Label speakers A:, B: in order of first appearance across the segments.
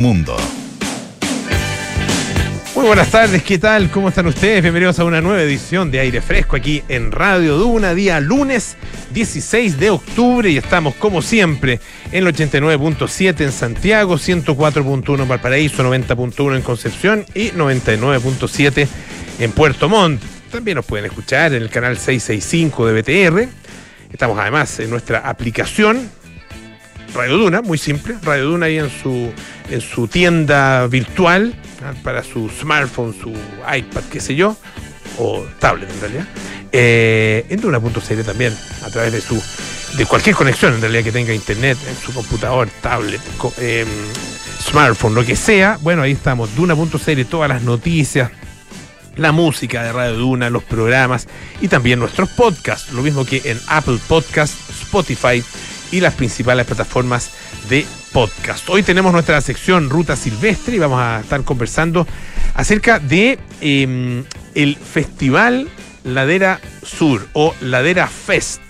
A: Mundo.
B: Muy buenas tardes, ¿qué tal? ¿Cómo están ustedes? Bienvenidos a una nueva edición de Aire Fresco aquí en Radio Duna, día lunes 16 de octubre y estamos como siempre en el 89.7 en Santiago, 104.1 en Valparaíso, 90.1 en Concepción y 99.7 en Puerto Montt. También nos pueden escuchar en el canal 665 de BTR. Estamos además en nuestra aplicación Radio Duna, muy simple, Radio Duna ahí en su, en su tienda virtual ¿ah? para su smartphone, su iPad, qué sé yo, o tablet en realidad. Eh, en Duna.cl también, a través de su de cualquier conexión en realidad que tenga internet, en su computador, tablet, em, smartphone, lo que sea. Bueno, ahí estamos, Duna.cl, todas las noticias, la música de Radio Duna, los programas y también nuestros podcasts, lo mismo que en Apple Podcast, Spotify y las principales plataformas de podcast. Hoy tenemos nuestra sección Ruta Silvestre y vamos a estar conversando acerca de eh, el Festival Ladera Sur o Ladera Fest.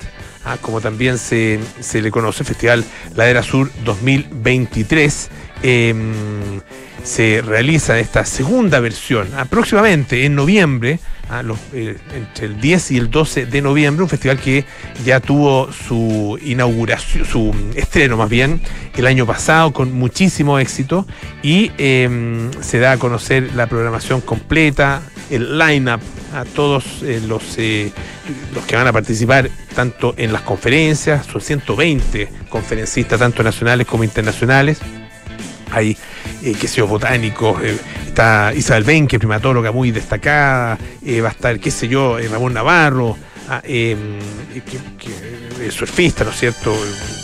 B: ah, como también se, se le conoce, Festival Ladera Sur 2023. eh, se realiza esta segunda versión ah, próximamente en noviembre, ah, eh, entre el 10 y el 12 de noviembre, un festival que ya tuvo su inauguración, su estreno más bien, el año pasado con muchísimo éxito y eh, se da a conocer la programación completa, el line-up a todos eh, los, eh, los que van a participar tanto en las conferencias, son 120 conferencistas tanto nacionales como internacionales hay, eh, qué botánicos, eh, está Isabel Benque, primatóloga muy destacada, eh, va a estar, qué sé yo, eh, Ramón Navarro, ah, eh, que- que- surfista, ¿no es cierto?,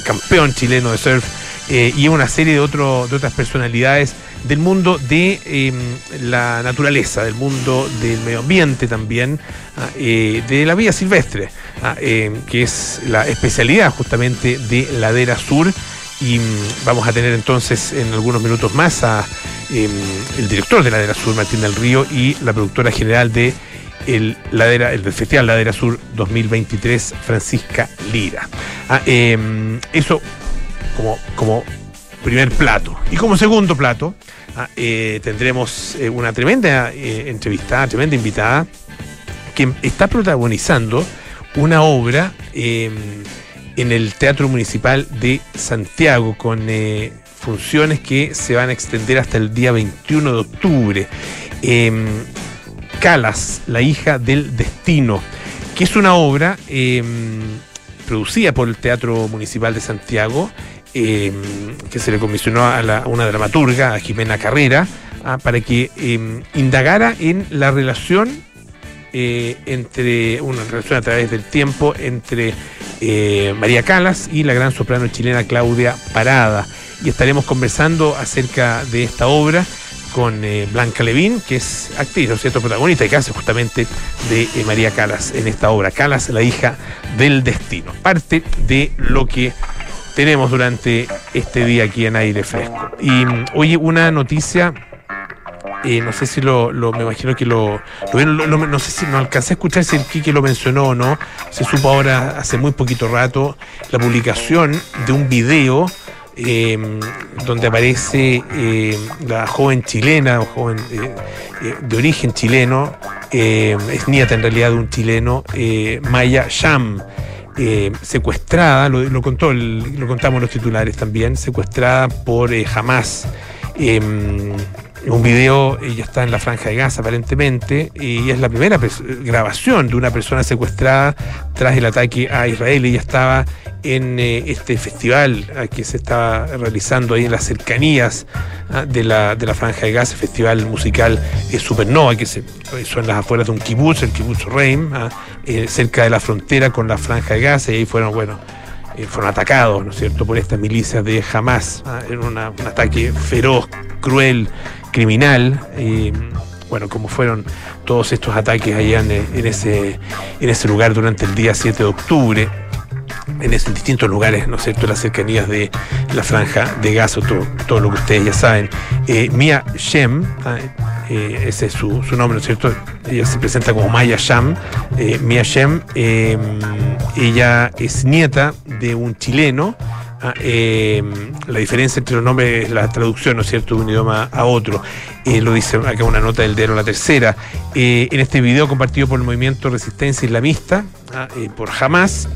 B: campeón chileno de surf, y una serie de, otro, de otras personalidades del mundo de eh, la naturaleza, del mundo del medio ambiente también, ah, de la vida silvestre, ah, eh, que es la especialidad justamente de Ladera Sur y mm, vamos a tener entonces en algunos minutos más a em, el director de Ladera Sur, Martín del Río, y la productora general de el, Ladera, el Festival Ladera Sur 2023, Francisca Lira. Ah, em, eso como, como primer plato. Y como segundo plato, ah, eh, tendremos eh, una tremenda eh, entrevistada, tremenda invitada, que está protagonizando una obra eh, en el Teatro Municipal de Santiago con eh, funciones que se van a extender hasta el día 21 de octubre. Eh, Calas, la hija del destino, que es una obra eh, producida por el Teatro Municipal de Santiago, eh, que se le comisionó a, la- una dramaturga, a Jimena Carrera, ah, para que indagara en la relación eh, entre una relación a través del tiempo entre eh, María Calas y la gran soprano chilena Claudia Parada. Y estaremos conversando acerca de esta obra con eh, Blanca Levín, que es actriz, ¿no es cierto?, protagonista y que hace justamente de María Calas en esta obra. Calas, la hija del destino. Parte de lo que tenemos durante este día aquí en aire fresco. Y mm, oye, una noticia no sé si lo, me imagino que lo, no sé si no alcancé a escuchar si el Quique lo mencionó o no. Se supo ahora hace muy poquito rato la publicación de un video eh, donde aparece eh, la joven chilena, o joven eh, eh, de origen chileno, eh, es nieta en realidad de un chileno, eh, Maya Sham. secuestrada, lo, contó, el- lo contamos los titulares también, secuestrada por eh, Hamas. Em, un video, ella está en la franja de Gaza aparentemente, y es la primera grabación de una persona secuestrada tras el ataque a Israel. Ella estaba en eh, este festival ah, que se estaba realizando ahí en las cercanías ah, de, la, de la franja de Gaza, festival musical eh, Supernova, que se realizó en las afueras de un kibutz, el kibutz Reim, ah, eh, cerca de la frontera con la franja de Gaza, y ahí fueron, bueno, eh, fueron atacados, ¿no es cierto?, por estas milicias de Hamas, una- un ataque feroz, cruel, criminal. eh, bueno, como fueron todos estos ataques allá en, en ese, en ese lugar durante el día 7 de octubre, en, esos distintos lugares, ¿no es cierto?, las cercanías de la franja de Gaza, todo, todo lo que ustedes ya saben. Eh, Mia Shem, ah, eh, ese es su, su nombre, ¿no es cierto? Ella se presenta como Maya Sham, eh, Mia Shem, eh, ella es nieta de un chileno Ah, em, la diferencia entre los nombres es la traducción, ¿no es cierto?, de un idioma a otro. Eh, lo dice acá una nota del diario La Tercera. Eh, en este video compartido por el movimiento Resistencia Islamista, ah, eh, por Hamas,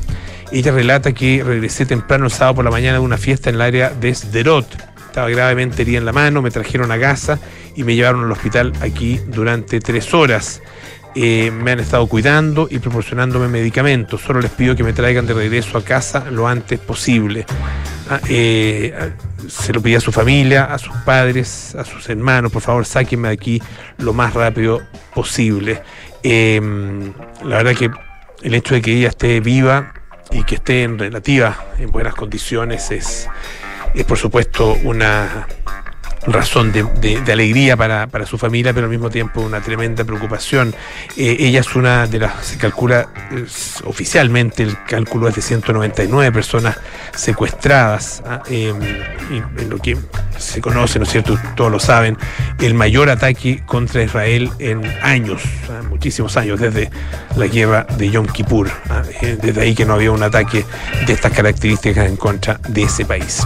B: ella relata que regresé temprano el sábado por la mañana de una fiesta en el área de Sderot. Estaba gravemente herida en la mano, me trajeron a Gaza y me llevaron al hospital aquí durante tres horas. Eh, me han estado cuidando y proporcionándome medicamentos. Solo les pido que me traigan de regreso a casa lo antes posible. Ah, eh, se lo pedí a su familia, a sus padres, a sus hermanos. Por favor, sáquenme de aquí lo más rápido posible. Em, la verdad que el hecho de que ella esté viva y que esté en relativa, en buenas condiciones, es, es por supuesto una razón de, alegría para, su familia, pero al mismo tiempo una tremenda preocupación. Eh, ella es una de las, se calcula oficialmente, el cálculo es de 199 personas secuestradas, ¿ah? em, en lo que se conoce, ¿no es cierto? Todos lo saben, el mayor ataque contra Israel en años, ¿ah? muchísimos años, desde la guerra de Yom Kippur. ¿ah? Eh, desde ahí que no había un ataque de estas características en contra de ese país.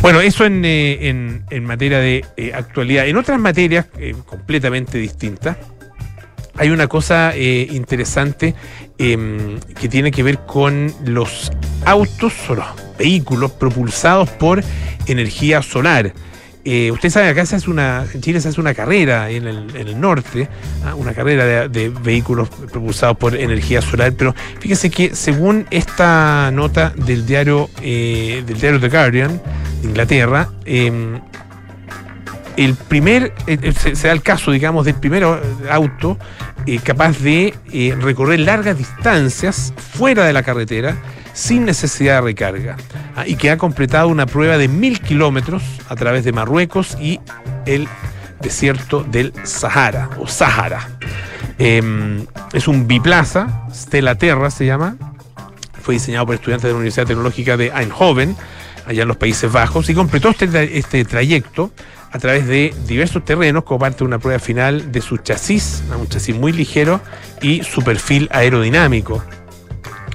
B: Bueno, eso en, eh, en materia de eh, actualidad. En otras materias eh, completamente distintas, hay una cosa eh, interesante em, que tiene que ver con los autos o los vehículos propulsados por energía solar. usted sabe, acá se hace una, en Chile se hace una carrera en el, norte, ¿ah? una carrera de, vehículos propulsados por energía solar, pero fíjese que según esta nota del diario, del diario The Guardian de Inglaterra, em, el primer, eh, eh, se, da el caso, digamos, del primer auto eh, capaz de recorrer largas distancias fuera de la carretera sin necesidad de recarga ah, y que ha completado una prueba de mil kilómetros a través de Marruecos y el desierto del Sahara o Sahara. Em, es un biplaza, Stella Terra se llama, fue diseñado por estudiantes de la Universidad Tecnológica de Eindhoven, allá en los Países Bajos, y completó este, este trayecto a través de diversos terrenos como parte de una prueba final de su chasis, un chasis muy ligero y su perfil aerodinámico.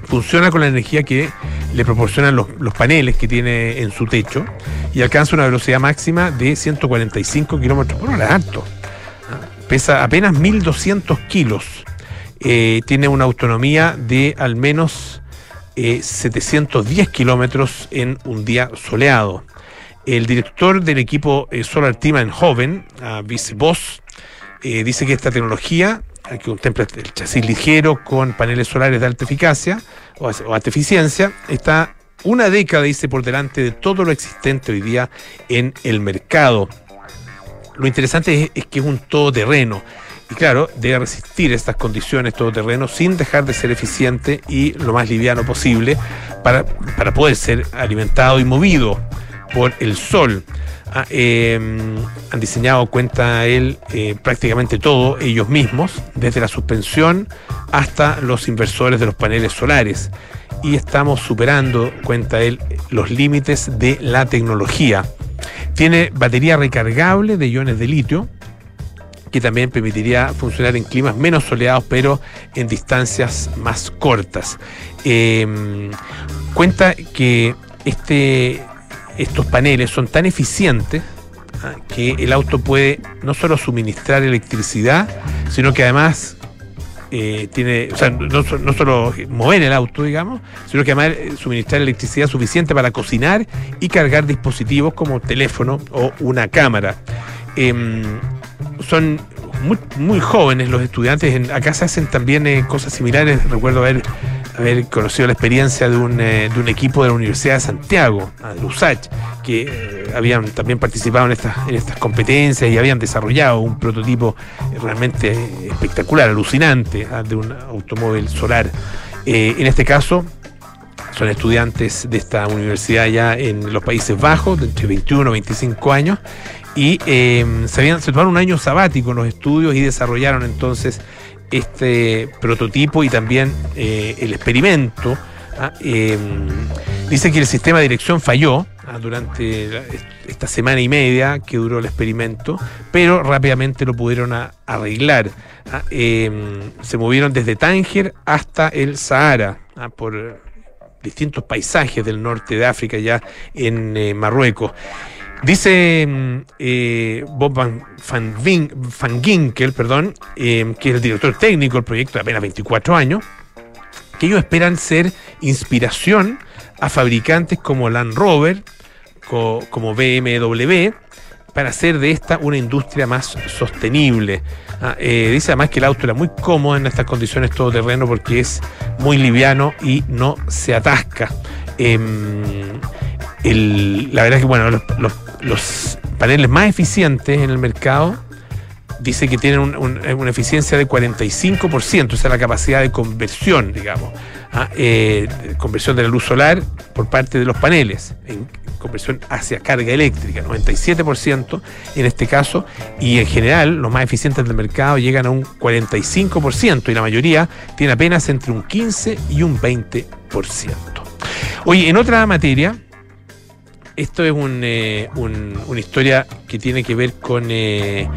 B: Funciona con la energía que le proporcionan los, paneles que tiene en su techo y alcanza una velocidad máxima de 145 kilómetros por hora, alto. Pesa apenas 1.200 kilos. Eh, tiene una autonomía de al menos 710 eh, kilómetros en un día soleado. El director del equipo eh, Solar Team en Joven, Vice Boss, eh, dice que esta tecnología, que contempla el chasis ligero con paneles solares de alta eficacia o, alta eficiencia, está una década, dice, por delante de todo lo existente hoy día en el mercado. Lo interesante es, que es un todoterreno. Y claro, debe resistir estas condiciones todoterreno sin dejar de ser eficiente y lo más liviano posible para, para poder ser alimentado y movido por el sol. Ah, em, han diseñado, cuenta él, eh, prácticamente todo ellos mismos, desde la suspensión hasta los inversores de los paneles solares. Y estamos superando, cuenta él, los límites de la tecnología. Tiene batería recargable de iones de litio, que también permitiría funcionar en climas menos soleados, pero en distancias más cortas. Em, cuenta que este estos paneles son tan eficientes ¿ah? que el auto puede no solo suministrar electricidad, sino que además eh, tiene, o sea, no, solo mover el auto, digamos, sino que además eh, suministrar electricidad suficiente para cocinar y cargar dispositivos como teléfono o una cámara. Em, son muy, jóvenes los estudiantes, acá se hacen también eh, cosas similares, recuerdo haber haber conocido la experiencia de un, eh, de un equipo de la Universidad de Santiago, de USACH, que eh, habían también participado en estas, en estas competencias y habían desarrollado un prototipo realmente espectacular, alucinante, ah, de un automóvil solar. Eh, en este caso, son estudiantes de esta universidad ya en los Países Bajos, de entre 21 y 25 años, y se, habían, se tomaron un año sabático en los estudios y desarrollaron entonces este prototipo y también eh, el experimento. ¿ah? Em, dice que el sistema de dirección falló ¿ah? durante esta semana y media que duró el experimento, pero rápidamente lo pudieron arreglar. ¿ah? Em, se movieron desde Tánger hasta el Sahara por distintos paisajes del norte de África, ya en eh, Marruecos. Dice mm, eh, Bob Van, Ginkel, perdón, eh, que es el director técnico del proyecto de apenas 24 años, que ellos esperan ser inspiración a fabricantes como Land Rover, como BMW, para hacer de esta una industria más sostenible. Ah, eh, dice además que el auto era muy cómodo en estas condiciones todoterreno porque es muy liviano y no se atasca. La verdad es que bueno, los, paneles más eficientes en el mercado dice que tienen una eficiencia de 45%, o sea, la capacidad de conversión, digamos, ah, eh, conversión de la luz solar por parte de los paneles, en conversión hacia carga eléctrica, 97% en este caso, y en general los más eficientes del mercado llegan a un 45% y la mayoría tiene apenas entre un 15 y un 20%. Oye, en otra materia, esto es eh, una historia que tiene que ver con, eh,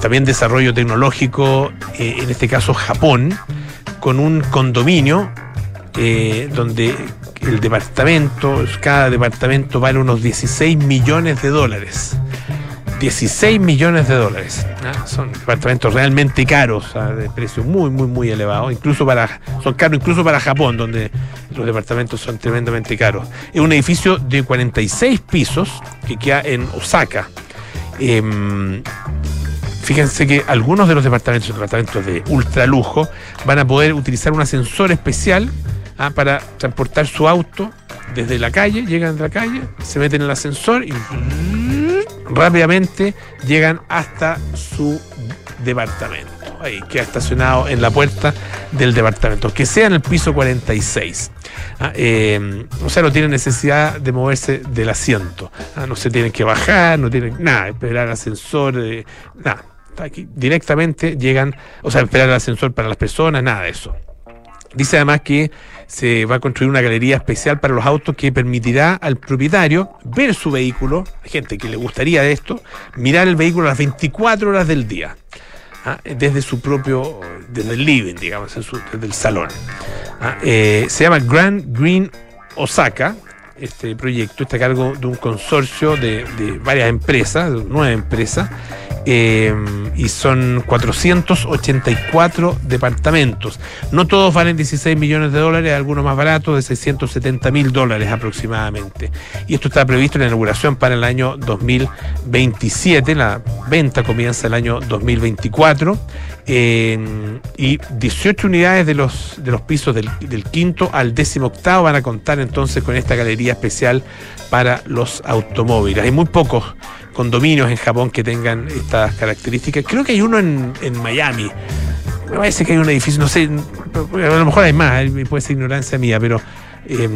B: también desarrollo tecnológico, eh, en este caso Japón, con un condominio donde el departamento, cada departamento vale unos 16 millones de dólares. 16 millones de dólares. Son departamentos realmente caros, de precio muy, muy, muy elevado. Incluso para, son caros incluso para Japón, donde los departamentos son tremendamente caros. Es un edificio de 46 pisos que queda en Osaka. Em, fíjense que algunos de los departamentos, departamentos de ultra lujo, van a poder utilizar un ascensor especial ah, para transportar su auto desde la calle, llegan de la calle, se meten en el ascensor y rápidamente llegan hasta su departamento. Ahí queda estacionado en la puerta del departamento, que sea en el piso 46. Ah, eh, o sea, no tienen necesidad de moverse del asiento. Ah, no se tienen que bajar, no tienen nada, esperar ascensor, eh, nada. Aquí, directamente llegan, o sea, esperar el ascensor para las personas, nada de eso. Dice además que se va a construir una galería especial para los autos que permitirá al propietario ver su vehículo, gente que le gustaría esto, mirar el vehículo a las 24 horas del día, ¿ah? desde su propio, desde el living, digamos, desde el salón. ¿ah? Eh, se llama Grand Green Osaka, este proyecto está a cargo de un consorcio de, varias empresas, nueve empresas, eh, y son 484 departamentos. No todos valen 16 millones de dólares, algunos más baratos, de 670 mil dólares aproximadamente. Y esto está previsto en la inauguración para el año 2027. La venta comienza el año 2024. Y 18 unidades de los, de los pisos del, del quinto al décimo octavo van a contar entonces con esta galería especial para los automóviles. Hay muy pocos condominios en Japón que tengan estas características. Creo que hay uno en, en Miami. Me parece que hay un edificio, no sé, a lo mejor hay más, eh, puede ser ignorancia mía, pero eh,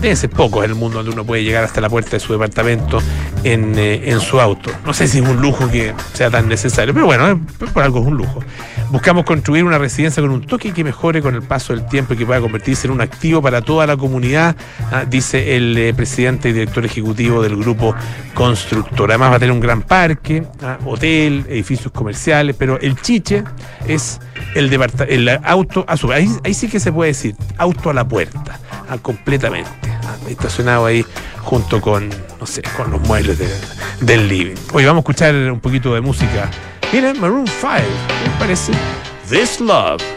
B: debe ser poco en el mundo donde uno puede llegar hasta la puerta de su departamento en, eh, en su auto. No sé si es un lujo que sea tan necesario, pero bueno, eh, por algo es un lujo. Buscamos construir una residencia con un toque que mejore con el paso del tiempo y que pueda convertirse en un activo para toda la comunidad, ah, dice el eh, presidente y director ejecutivo del grupo constructor. Además va a tener un gran parque, ah, hotel, edificios comerciales, pero el chiche es el, el auto a su ahí, ahí sí que se puede decir, auto a la puerta, ah, completamente, estacionado ahí junto con, no sé, con los muebles del living. Hoy vamos a escuchar un poquito de música Miren, Maroon 5, ¿qué parece? This Love.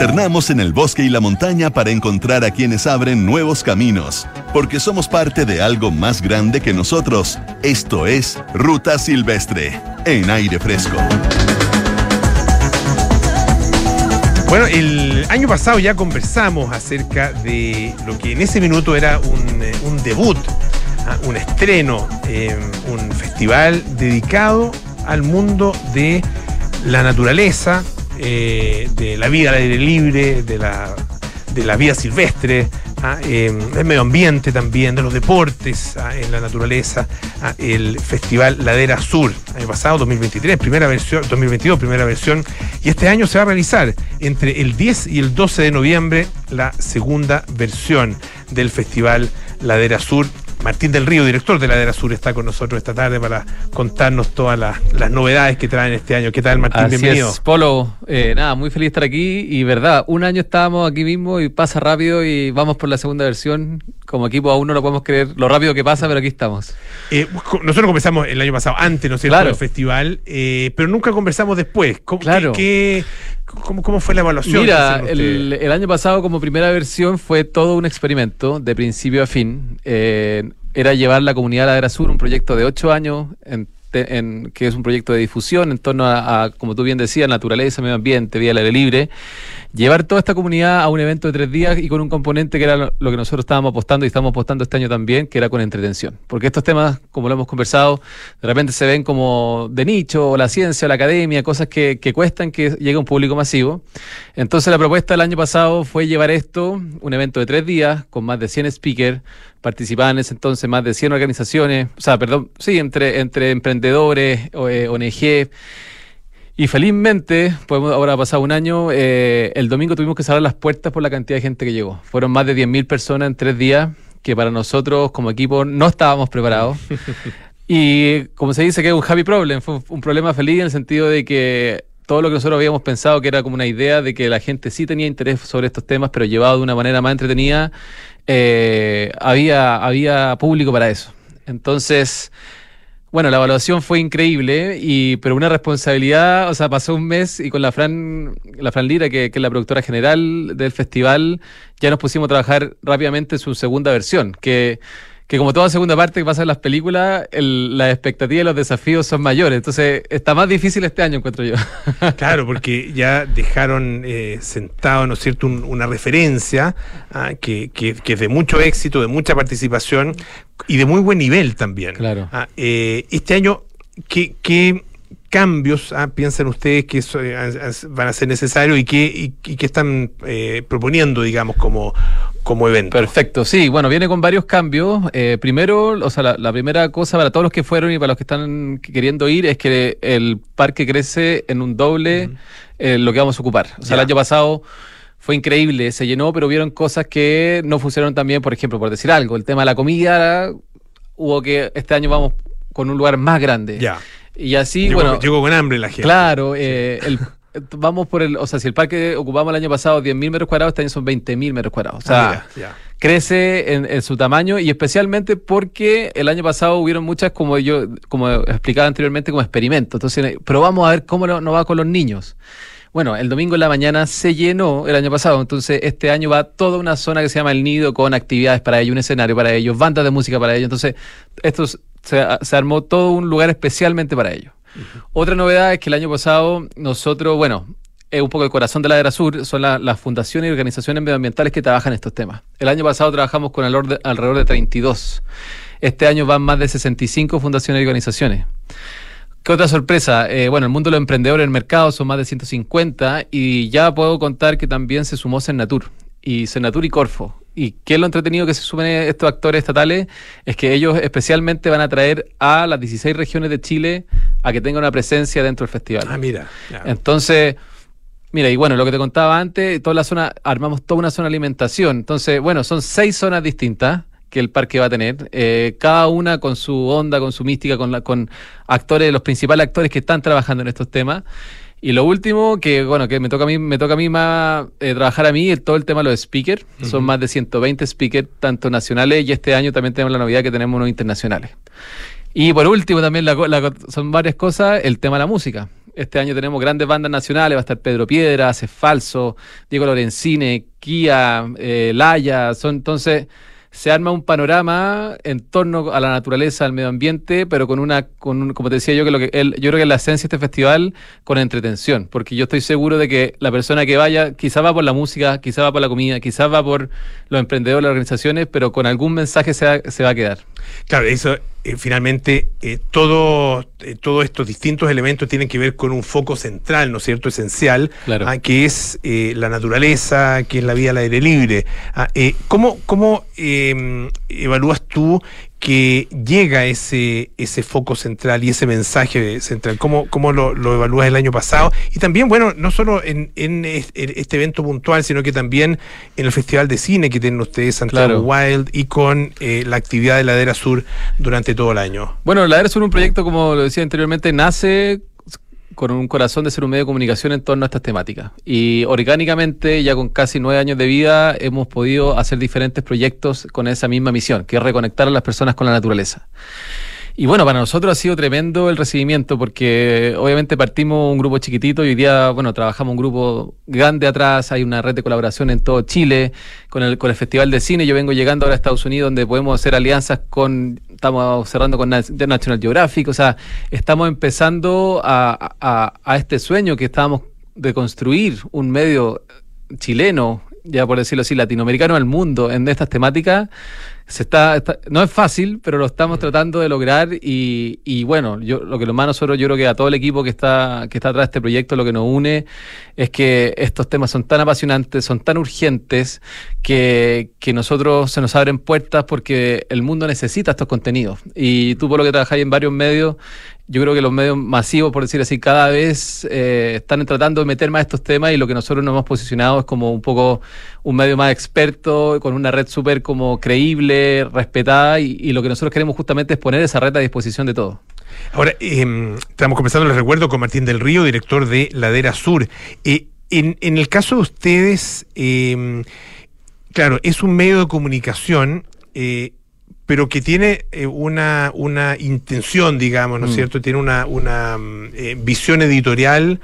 C: Internamos en el bosque y la montaña para encontrar a quienes abren nuevos caminos, porque somos parte de algo más grande que nosotros. Esto es Ruta Silvestre, en aire fresco.
B: Bueno, el año pasado ya conversamos acerca de lo que en ese minuto era un, eh, debut, ah, un estreno, eh, un festival dedicado al mundo de la naturaleza, eh, de la vida al aire libre, de la, de la vida silvestre, ah, del medio ambiente también, de los deportes ah, en la naturaleza, ah, el Festival Ladera Sur, año pasado, 2023, primera versión, 2022, primera versión, y este año se va a realizar entre el 10 y el 12 de noviembre la segunda versión del Festival Ladera Sur. Martín del Río, director de Ladera Sur, está con nosotros esta tarde para contarnos todas las, las novedades que traen este año. ¿Qué tal, Martín?
D: Así
B: Bienvenido.
D: es, Polo, eh, nada, muy feliz de estar aquí y verdad, un año estábamos aquí mismo y pasa rápido y vamos por la segunda versión. Como equipo aún no lo podemos creer lo rápido que pasa, pero aquí estamos.
B: Eh, nosotros conversamos el año pasado, antes, ¿no es cierto?,
D: Claro.
B: del festival, eh, pero nunca conversamos después. ¿Cómo,
D: Claro.
B: qué- qué- cómo, cómo fue la evaluación?
D: Mira, el, año pasado como primera versión fue todo un experimento de principio a fin. Eh, era llevar la comunidad de la Sur, un proyecto de ocho años, en, que es un proyecto de difusión en torno a, como tú bien decías, naturaleza, medio ambiente, vida al aire libre. Llevar toda esta comunidad a un evento de tres días y con un componente que era lo, lo que nosotros estábamos apostando y estamos apostando este año también, que era con entretención. Porque estos temas, como lo hemos conversado, de repente se ven como de nicho, o la ciencia, o la academia, cosas que, que cuestan que llegue a un público masivo. Entonces la propuesta del año pasado fue llevar esto, un evento de tres días, con más de 100 speakers, participaban en ese entonces más de 100 organizaciones, o sea, perdón, sí, entre, entre emprendedores, o, eh, ONG. Y felizmente, podemos, ahora ha pasado un año, eh, el domingo tuvimos que cerrar las puertas por la cantidad de gente que llegó. Fueron más de 10.000 personas en tres días, que para nosotros como equipo no estábamos preparados. Y como se dice que es un happy problem, fue un problema feliz en el sentido de que todo lo que nosotros habíamos pensado que era como una idea de que la gente sí tenía interés sobre estos temas, pero llevado de una manera más entretenida, eh, había, había público para eso. Entonces, bueno, la evaluación fue increíble, y, pero una responsabilidad, o sea, pasó un mes y con la Fran, la Fran Lira, que, es la productora general del festival, ya nos pusimos a trabajar rápidamente en su segunda versión, que, que como toda segunda parte que pasa en las películas, el- las expectativas y los desafíos son mayores. Entonces, está más difícil este año, encuentro yo.
B: Claro, porque ya dejaron eh, sentado, ¿no es cierto?, un- una referencia ah, que, que- que es de mucho éxito, de mucha participación y de muy buen nivel también.
D: Claro.
B: Ah, eh, este año, ¿qué, qué, cambios ah, piensan ustedes que eso, eh, van a ser necesarios y que, y, y que están eh, proponiendo, digamos, como, como evento?
D: Perfecto, sí, bueno, viene con varios cambios. Eh, primero, o sea, la, la primera cosa para todos los que fueron y para los que están queriendo ir es que el parque crece en un doble eh, lo que vamos a ocupar. O sea,
B: Ya.
D: el año pasado fue increíble, se llenó, pero vieron cosas que no funcionaron tan bien, por ejemplo, por decir algo, el tema de la comida, hubo que este año vamos con un lugar más grande.
B: Ya.
D: Y así,
B: llegó,
D: bueno,
B: llegó con hambre la gente.
D: Claro, eh, el- vamos por el, o sea, si el parque ocupamos el año pasado 10.000 metros cuadrados, este año son 20.000 metros cuadrados. O sea,
B: Ah, mira,
D: crece en, en su tamaño y especialmente porque el año pasado hubieron muchas, como yo, como explicaba anteriormente, como experimentos. Entonces, probamos a ver cómo no- nos va con los niños. Bueno, el domingo en la mañana se llenó el año pasado, entonces este año va toda una zona que se llama El Nido con actividades para ellos, un escenario para ellos, bandas de música para ellos. Entonces, esto s- se, se armó todo un lugar especialmente para ellos. Otra novedad es que el año pasado nosotros, bueno, es un poco el corazón de la Era Sur, son la- las fundaciones y organizaciones medioambientales que trabajan estos temas. El año pasado trabajamos con alrededor de, alrededor de 32. Este año van más de 65 fundaciones y organizaciones. ¿Qué otra sorpresa? Eh, bueno, el mundo de los emprendedores en el mercado son más de 150 y ya puedo contar que también se sumó Senatur y Senatur y Corfo. ¿Y qué es lo entretenido que se sumen estos actores estatales? Es que ellos especialmente van a traer a las 16 regiones de Chile a que tengan una presencia dentro del festival.
B: Ah, mira.
D: Entonces, mira, y bueno, lo que te contaba antes, toda la zona, armamos toda una zona de alimentación. Entonces, bueno, son seis zonas distintas que el parque va a tener, eh, cada una con su onda, con su mística, con, la, con actores, los principales actores que están trabajando en estos temas. Y lo último, que bueno, que me toca a mí, me toca a mí más eh, trabajar a mí, es todo el tema de los speakers. Son más de 120 speakers, tanto nacionales, y este año también tenemos la novedad que tenemos unos internacionales. Y por último, también la la son varias cosas, el tema de la música. Este año tenemos grandes bandas nacionales, va a estar Pedro Piedra, Hace Falso, Diego Lorenzine, Kia, eh, Laya, son entonces se arma un panorama en torno a la naturaleza, al medio ambiente, pero con una, con un- como te decía yo, que lo que el- yo creo que la esencia de este festival con entretención, porque yo estoy seguro de que la persona que vaya, quizás va por la música, quizás va por la comida, quizás va por los emprendedores, las organizaciones, pero con algún mensaje se va, se va a quedar.
B: Claro, eso eh, finalmente eh, todo, eh, todos estos distintos elementos tienen que ver con un foco central, ¿no es cierto? Esencial,
D: Claro.
B: ah, que es la naturaleza, que es la vida al aire libre. Ah, ¿Cómo, cómo eh, evalúas tú que llega ese, ese foco central y ese mensaje central? ¿Cómo, cómo lo, lo evalúas el año pasado? Y también, bueno, no solo en, en es- en este evento puntual, sino que también en el Festival de Cine que tienen ustedes, Santiago
D: Claro.
B: Wild, y con eh, la actividad de Ladera Sur durante todo el año.
D: Bueno, la ERA es un proyecto, como lo decía anteriormente, nace con un corazón de ser un medio de comunicación en torno a estas temáticas. Y orgánicamente, ya con casi nueve años de vida, hemos podido hacer diferentes proyectos con esa misma misión, que es reconectar a las personas con la naturaleza. Y bueno, para nosotros ha sido tremendo el recibimiento porque obviamente partimos un grupo chiquitito y hoy día, bueno, trabajamos un grupo grande atrás, hay una red de colaboración en todo Chile con el, con el Festival de Cine. Yo vengo llegando ahora a Estados Unidos donde podemos hacer alianzas con, estamos cerrando con National Geographic, o sea, estamos empezando a, a- a este sueño que estábamos de construir un medio chileno, ya por decirlo así, latinoamericano al mundo en estas temáticas. Se está, está- no es fácil, pero lo estamos tratando de lograr y, y bueno, yo lo que lo más nosotros, yo creo que a todo el equipo que está, que está atrás de este proyecto, lo que nos une es que estos temas son tan apasionantes, son tan urgentes, que, que nosotros se nos abren puertas porque el mundo necesita estos contenidos. Y tú por lo que trabajáis en varios medios, yo creo que los medios masivos, por decir así, cada vez eh, están tratando de meter más estos temas y lo que nosotros nos hemos posicionado es como un poco un medio más experto, con una red súper como creíble, respetada y, lo que nosotros queremos justamente es poner esa red a disposición de todos.
B: Ahora, eh, estamos conversando, les recuerdo, con Martín del Río, director de Ladera Sur. Eh, en, en el caso de ustedes, eh, claro, es un medio de comunicación, eh, pero que tiene eh, una, una intención, digamos, ¿no es
D: Mm.
B: cierto? Tiene una, una mm, eh, visión editorial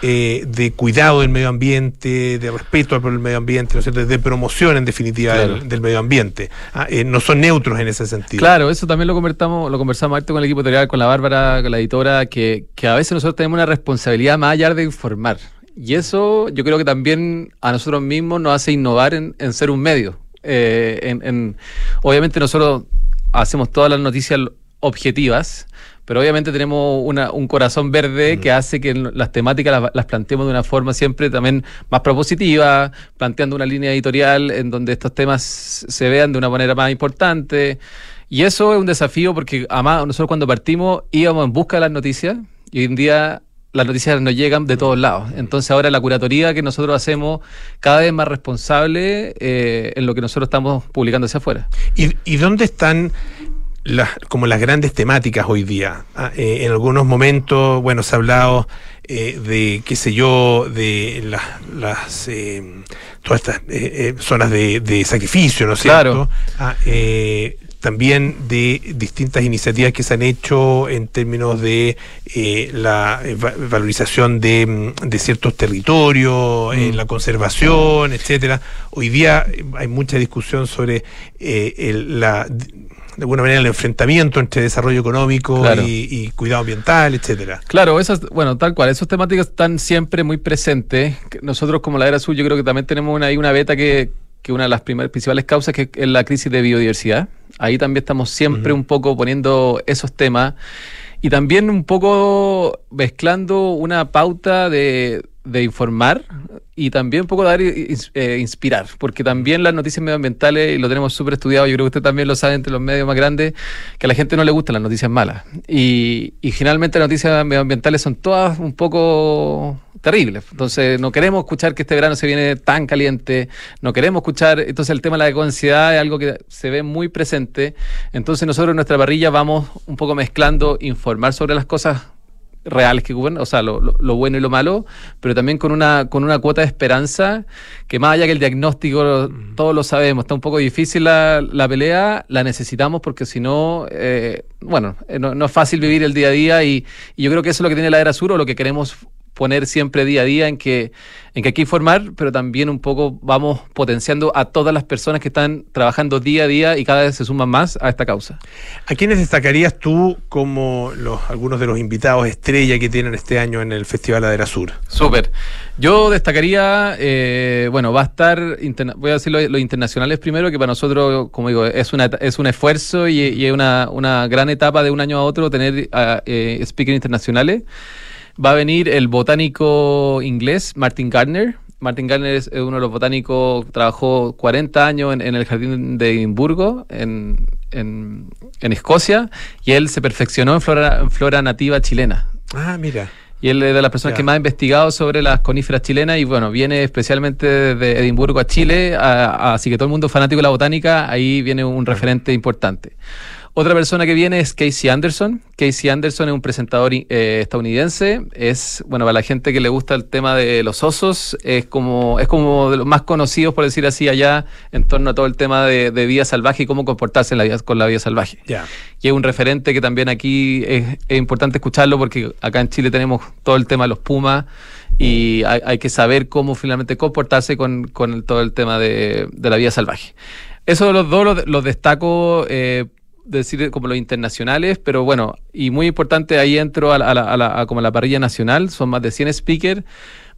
B: eh, de cuidado del medio ambiente, de respeto el medio ambiente, ¿no es cierto? De promoción, en definitiva,
D: Claro.
B: del, del medio ambiente. Ah, eh, no son neutros en ese sentido.
D: Claro, eso también lo conversamos, lo conversamos harto con el equipo editorial, con la Bárbara, con la editora, que, que a veces nosotros tenemos una responsabilidad más allá de informar. Y eso yo creo que también a nosotros mismos nos hace innovar en, en ser un medio. Eh, en, en- obviamente nosotros hacemos todas las noticias objetivas, pero obviamente tenemos una- un corazón verde que hace que las temáticas las, las planteemos de una forma siempre también más propositiva, planteando una línea editorial en donde estos temas se vean de una manera más importante. Y eso es un desafío porque además nosotros cuando partimos íbamos en busca de las noticias y hoy en día las noticias nos llegan de todos lados. Entonces ahora la curatoría que nosotros hacemos cada vez más responsable eh, en lo que nosotros estamos publicando hacia afuera.
B: ¿Y, y dónde están las, como las grandes temáticas hoy día? Ah, eh, en algunos momentos, bueno, se ha hablado eh, de, qué sé yo, de las, las eh, todas estas zonas de, de sacrificio, ¿no es cierto?
D: Claro.
B: Ah, también de distintas iniciativas que se han hecho en términos de eh, la eh, va- valorización de, mm, de ciertos territorios, en
D: Mm.
B: la conservación, etcétera. Hoy día eh, hay mucha discusión sobre eh, el- la de alguna manera el enfrentamiento entre desarrollo económico
D: Claro.
B: y, y cuidado ambiental, etcétera.
D: Claro, esas, bueno, tal cual, esas temáticas están siempre muy presentes. Nosotros como la Era Azul yo creo que también tenemos una, ahí una beta que, que una de las primeras, principales causas que es la crisis de biodiversidad. Ahí también estamos siempre un poco poniendo esos temas y también un poco mezclando una pauta de, de informar y también un poco dar eh, inspirar, porque también las noticias medioambientales, y lo tenemos súper estudiado, yo creo que usted también lo sabe entre los medios más grandes, que a la gente no le gustan las noticias malas. Y, y generalmente las noticias medioambientales son todas un poco terribles. Entonces no queremos escuchar que este verano se viene tan caliente, no queremos escuchar, entonces el tema de la ecoansiedad es algo que se ve muy presente. Entonces nosotros en nuestra parrilla vamos un poco mezclando informar sobre las cosas reales que ocurren, o sea, lo, lo- lo bueno y lo malo, pero también con una, con una cuota de esperanza que más allá que el diagnóstico, todos lo sabemos, está un poco difícil la, la pelea, la necesitamos porque si no, eh, bueno, eh, no, no es fácil vivir el día a día y, y yo creo que eso es lo que tiene la era sur o lo que queremos poner siempre día a día en que, en que hay que informar, pero también un poco vamos potenciando a todas las personas que están trabajando día a día y cada vez se suman más a esta causa.
B: ¿A quiénes destacarías tú como los, algunos de los invitados estrella que tienen este año en el Festival Adera Sur?
D: Súper. Yo destacaría, eh, bueno, va a estar, interna- voy a decir lo- los internacionales primero, que para nosotros, como digo, es, una, es un esfuerzo y, es una, una gran etapa de un año a otro tener ah, eh, speakers internacionales. Va a venir el botánico inglés Martin Gardner. Martin Gardner es uno de los botánicos, trabajó 40 años en, en el jardín de Edimburgo, en, en, en Escocia, y él se perfeccionó en flora, en flora nativa chilena.
B: Ah, mira.
D: Y él es de las personas que más ha investigado sobre las coníferas chilenas y bueno, viene especialmente desde Edimburgo a Chile, a- a- así que todo el mundo fanático de la botánica, ahí viene un referente importante. Otra persona que viene es Casey Anderson. Casey Anderson es un presentador eh, estadounidense. Es, bueno, para la gente que le gusta el tema de los osos, es como, es como de los más conocidos, por decir así, allá en torno a todo el tema de, de vida salvaje y cómo comportarse en la vida, con la vida salvaje
B: Ya.
D: y es un referente que también aquí es, es importante escucharlo porque acá en Chile tenemos todo el tema de los pumas y hay, hay que saber cómo finalmente comportarse con, con el- todo el tema de, de la vida salvaje. Eso de los dos los, los destaco, eh, decir como los internacionales, pero bueno, y muy importante, ahí entro a, la- a la- a la- a como la parrilla nacional, son más de 100 speakers,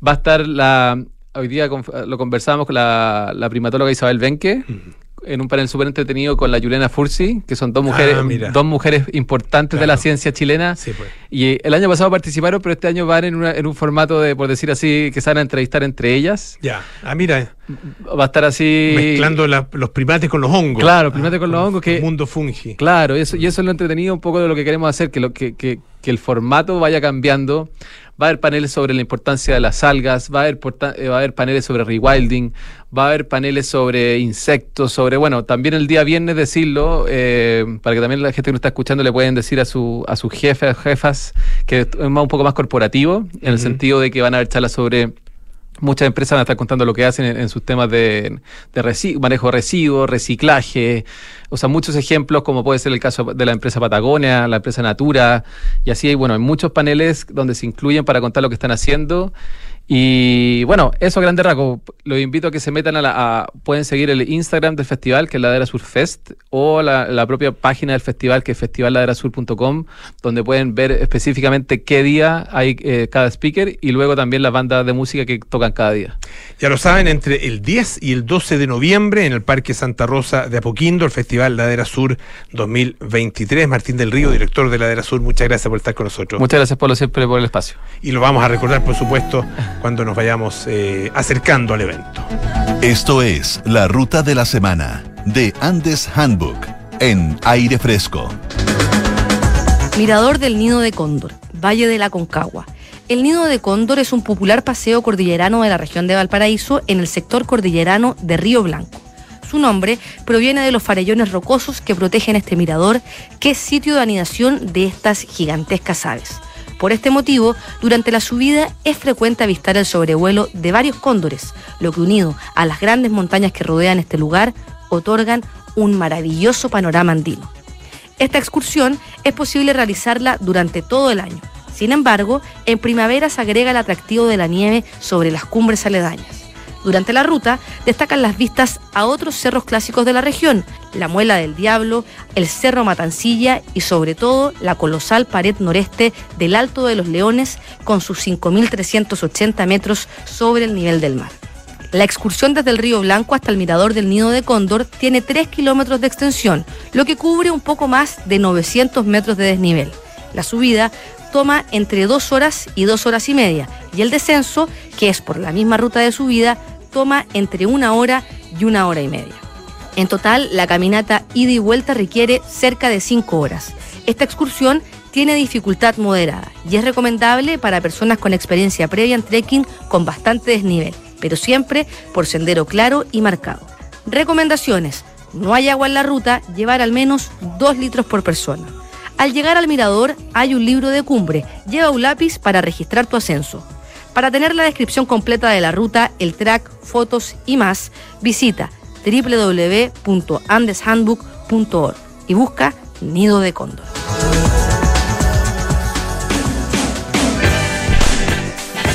D: va a estar la... Hoy día lo conversamos con la, la primatóloga Isabel Benque, en un panel súper entretenido con la Juliana Fursi, que son dos
B: Ah,
D: mujeres,
B: mira.
D: dos mujeres importantes de la
B: Claro.
D: ciencia chilena.
B: Sí, pues.
D: Y el año pasado participaron, pero este año van en, una- en un formato de, por decir así, que se van a entrevistar entre ellas.
B: Ya. Ah, mira.
D: Va a estar así.
B: Mezclando la- los primates con los hongos.
D: Claro, primates con los hongos, que-
B: mundo fungi.
D: Claro, eso, y eso es lo entretenido un poco de lo que queremos hacer, que, lo, que, que, que el formato vaya cambiando. Va a haber paneles sobre la importancia de las algas, va a haber, eh, va a haber paneles sobre rewilding, va a haber paneles sobre insectos, sobre, bueno, también el día viernes decirlo, eh, para que también la gente que nos está escuchando le pueden decir a su, a sus jefes, jefas, que es un poco más corporativo, en el sentido de que van a haber charlas sobre Muchas empresas van a estar contando lo que hacen en, sus temas de, manejo de residuos, reciclaje, o sea, muchos ejemplos, como puede ser el caso de la empresa Patagonia, la empresa Natura, y así hay, bueno, hay muchos paneles donde se incluyen para contar lo que están haciendo. Y bueno, eso a grande rasgos. Los invito a que se metan a la. a- pueden seguir el Instagram del festival, que es Ladera Sur Fest, o la, la propia página del festival, que es festivalladerasur.com, donde pueden ver específicamente qué día hay eh, cada speaker y luego también las bandas de música que tocan cada día.
B: Ya lo saben, entre el 10 y el 12 de noviembre en el Parque Santa Rosa de Apoquindo, el Festival Ladera Sur 2023. Martín del Río, director de Ladera Sur, muchas gracias por estar con nosotros.
D: Muchas gracias por lo siempre por el espacio.
B: y lo vamos a recordar, por supuesto, cuando nos vayamos eh, acercando al evento.
C: Esto es La Ruta de la Semana de Andes Handbook en aire fresco.
E: Mirador del Nido de Cóndor, Valle de la Concagua. El Nido de Cóndor es un popular paseo cordillerano de la región de Valparaíso en el sector cordillerano de Río Blanco. Su nombre proviene de los farellones rocosos que protegen este mirador, que es sitio de anidación de estas gigantescas aves. Por este motivo, durante la subida es frecuente avistar el sobrevuelo de varios cóndores, lo que unido a las grandes montañas que rodean este lugar, otorgan un maravilloso panorama andino. Esta excursión es posible realizarla durante todo el año. Sin embargo, en primavera se agrega el atractivo de la nieve sobre las cumbres aledañas. Durante la ruta destacan las vistas a otros cerros clásicos de la región, la Muela del Diablo, el Cerro Matancilla y sobre todo la colosal pared noreste del Alto de los Leones con sus 5.380 metros sobre el nivel del mar. La excursión desde el Río Blanco hasta el mirador del Nido de Cóndor tiene 3 kilómetros de extensión, lo que cubre un poco más de 900 metros de desnivel. La subida toma entre 2 horas y 2 horas y media, y el descenso, que es por la misma ruta de subida, toma entre una hora y una hora y media. En total, la caminata ida y vuelta requiere cerca de 5 horas. Esta excursión tiene dificultad moderada y es recomendable para personas con experiencia previa en trekking con bastante desnivel, pero siempre por sendero claro y marcado. Recomendaciones. No hay agua en la ruta, llevar al menos 2 litros por persona. Al llegar al mirador hay un libro de cumbre. Lleva un lápiz para registrar tu ascenso. Para tener la descripción completa de la ruta, el track, fotos y más, visita www.andeshandbook.org y busca Nido de Cóndor.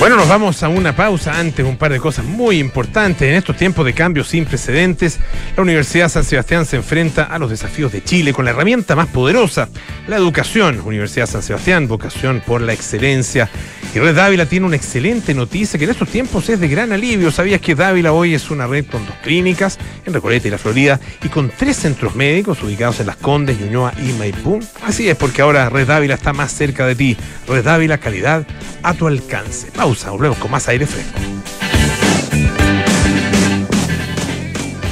B: Bueno, nos vamos a una pausa antes, un par de cosas muy importantes. En estos tiempos de cambios sin precedentes, la Universidad San Sebastián se enfrenta a los desafíos de Chile con la herramienta más poderosa, la educación. Universidad San Sebastián, vocación por la excelencia. Y Red Dávila tiene una excelente noticia que en estos tiempos es de gran alivio. ¿Sabías que Dávila hoy es una red con dos clínicas, en Recoleta y La Florida, y con tres centros médicos ubicados en Las Condes, Ñuñoa y Maipú? Así es, porque ahora Red Dávila está más cerca de ti. Red Dávila, calidad a tu alcance. Pausa, volvemos con más aire fresco.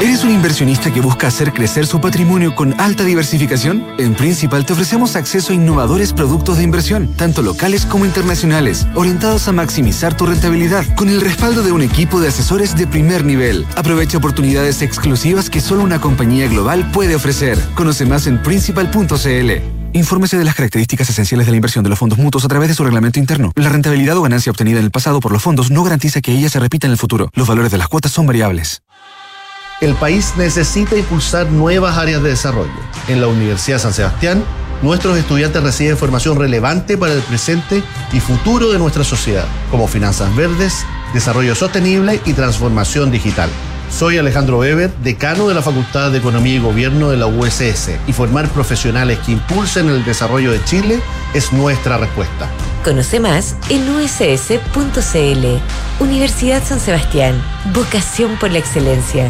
F: ¿Eres un inversionista que busca hacer crecer su patrimonio con alta diversificación? En Principal te ofrecemos acceso a innovadores productos de inversión, tanto locales como internacionales, orientados a maximizar tu rentabilidad, con el respaldo de un equipo de asesores de primer nivel. Aprovecha oportunidades exclusivas que solo una compañía global puede ofrecer. Conoce más en principal.cl. Infórmese de las características esenciales de la inversión de los fondos mutuos a través de su reglamento interno. La rentabilidad o ganancia obtenida en el pasado por los fondos no garantiza que ella se repita en el futuro. Los valores de las cuotas son variables.
G: El país necesita impulsar nuevas áreas de desarrollo. En la Universidad San Sebastián, nuestros estudiantes reciben formación relevante para el presente y futuro de nuestra sociedad, como finanzas verdes, desarrollo sostenible y transformación digital. Soy Alejandro Weber, decano de la Facultad de Economía y Gobierno de la USS, y formar profesionales que impulsen el desarrollo de Chile es nuestra respuesta.
H: Conoce más en uss.cl. Universidad San Sebastián. Vocación por la excelencia.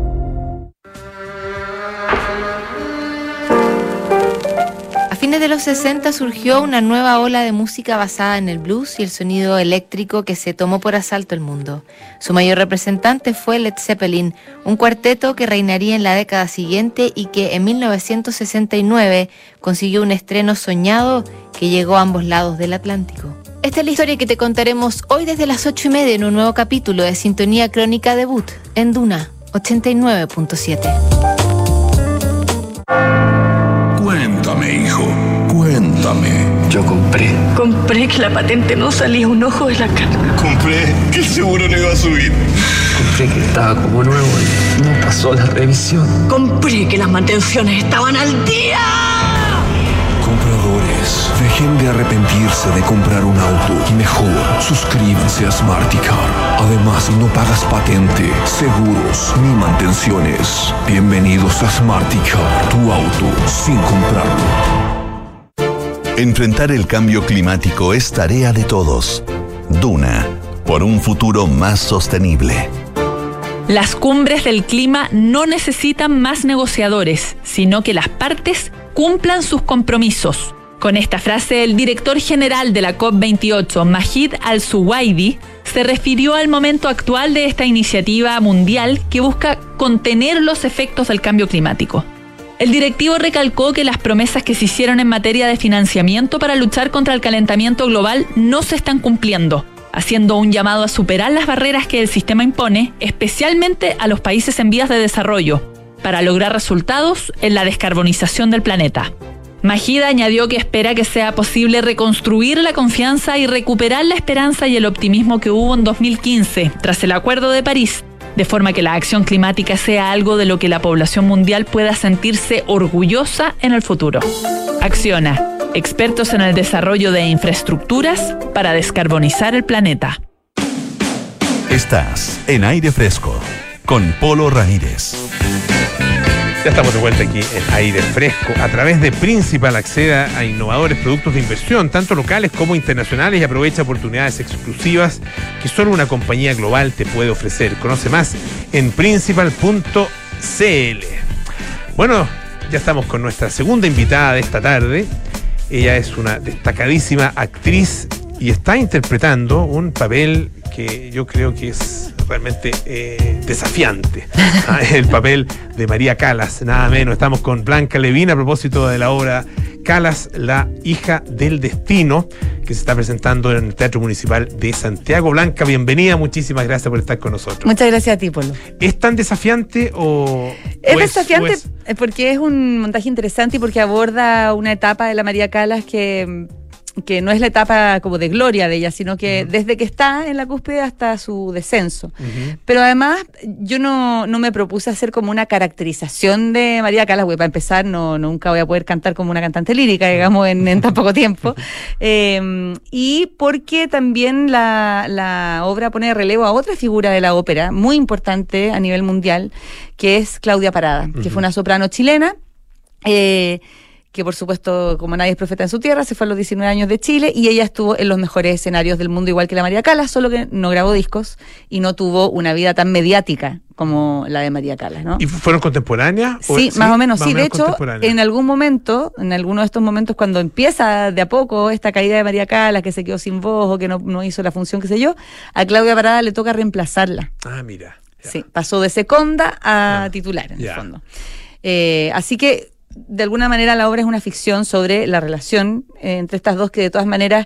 E: fines de los 60 surgió una nueva ola de música basada en el blues y el sonido eléctrico que se tomó por asalto el mundo. Su mayor representante fue Led Zeppelin, un cuarteto que reinaría en la década siguiente y que en 1969 consiguió un estreno soñado que llegó a ambos lados del Atlántico. Esta es la historia que te contaremos hoy desde las 8 y media en un nuevo capítulo de Sintonía Crónica Debut en Duna 89.7.
I: Yo compré.
J: Compré que la patente no salía un ojo de la cara.
K: Compré que el seguro no iba a subir.
I: Compré que estaba como nuevo y no pasó la revisión.
J: Compré que las mantenciones estaban al día.
K: Compradores, dejen de arrepentirse de comprar un auto y mejor suscríbanse a Smarticar. Además, no pagas patente, seguros ni mantenciones. Bienvenidos a Smarticar, tu auto sin comprarlo.
C: Enfrentar el cambio climático es tarea de todos. Duna, por un futuro más sostenible.
L: Las cumbres del clima no necesitan más negociadores, sino que las partes cumplan sus compromisos. Con esta frase, el director general de la COP28, Majid Al-Suwaidi, se refirió al momento actual de esta iniciativa mundial que busca contener los efectos del cambio climático. El directivo recalcó que las promesas que se hicieron en materia de financiamiento para luchar contra el calentamiento global no se están cumpliendo, haciendo un llamado a superar las barreras que el sistema impone, especialmente a los países en vías de desarrollo, para lograr resultados en la descarbonización del planeta. Majida añadió que espera que sea posible reconstruir la confianza y recuperar la esperanza y el optimismo que hubo en 2015 tras el Acuerdo de París, de forma que la acción climática sea algo de lo que la población mundial pueda sentirse orgullosa en el futuro. Acciona, expertos en el desarrollo de infraestructuras para descarbonizar el planeta.
C: Estás en aire fresco con Polo Ramírez.
B: Ya estamos de vuelta aquí en aire fresco. A través de Principal acceda a innovadores productos de inversión, tanto locales como internacionales, y aprovecha oportunidades exclusivas que solo una compañía global te puede ofrecer. Conoce más en principal.cl. Bueno, ya estamos con nuestra segunda invitada de esta tarde. Ella es una destacadísima actriz y está interpretando un papel que yo creo que es realmente eh, desafiante. Ah, El papel de María Calas, nada menos. Estamos con Blanca Levina a propósito de la obra Calas, la hija del destino, que se está presentando en el Teatro Municipal de Santiago. Blanca, bienvenida, muchísimas gracias por estar con nosotros.
M: Muchas gracias a ti, Polo.
B: ¿Es tan desafiante o.?
M: Es
B: o
M: desafiante
B: o es-
M: porque es un montaje interesante y porque aborda una etapa de la María Calas que, que no es la etapa como de gloria de ella, sino que desde que está en la cúspide hasta su descenso. Pero además, yo no, no me propuse hacer como una caracterización de María Calas, para empezar, no, nunca voy a poder cantar como una cantante lírica, digamos, en, en tan poco tiempo. Eh, y porque también la, la obra pone de relevo a otra figura de la ópera, muy importante a nivel mundial, que es Claudia Parada, que fue una soprano chilena. eh, que por supuesto, como nadie es profeta en su tierra, se fue a los 19 años de Chile y ella estuvo en los mejores escenarios del mundo, igual que la María Calas, solo que no grabó discos y no tuvo una vida tan mediática como la de María Calas, ¿no?
B: ¿Y fueron contemporáneas?
M: Sí, más o menos. Sí, de hecho, en algún momento, en alguno de estos momentos, cuando empieza de a poco esta caída de María Calas, que se quedó sin voz o que no, no hizo la función, qué sé yo, a Claudia Parada le toca reemplazarla.
B: Ah, mira.
M: Sí, pasó de seconda a titular, en el fondo. Eh, así que, de alguna manera, la obra es una ficción sobre la relación eh, entre estas dos, que de todas maneras,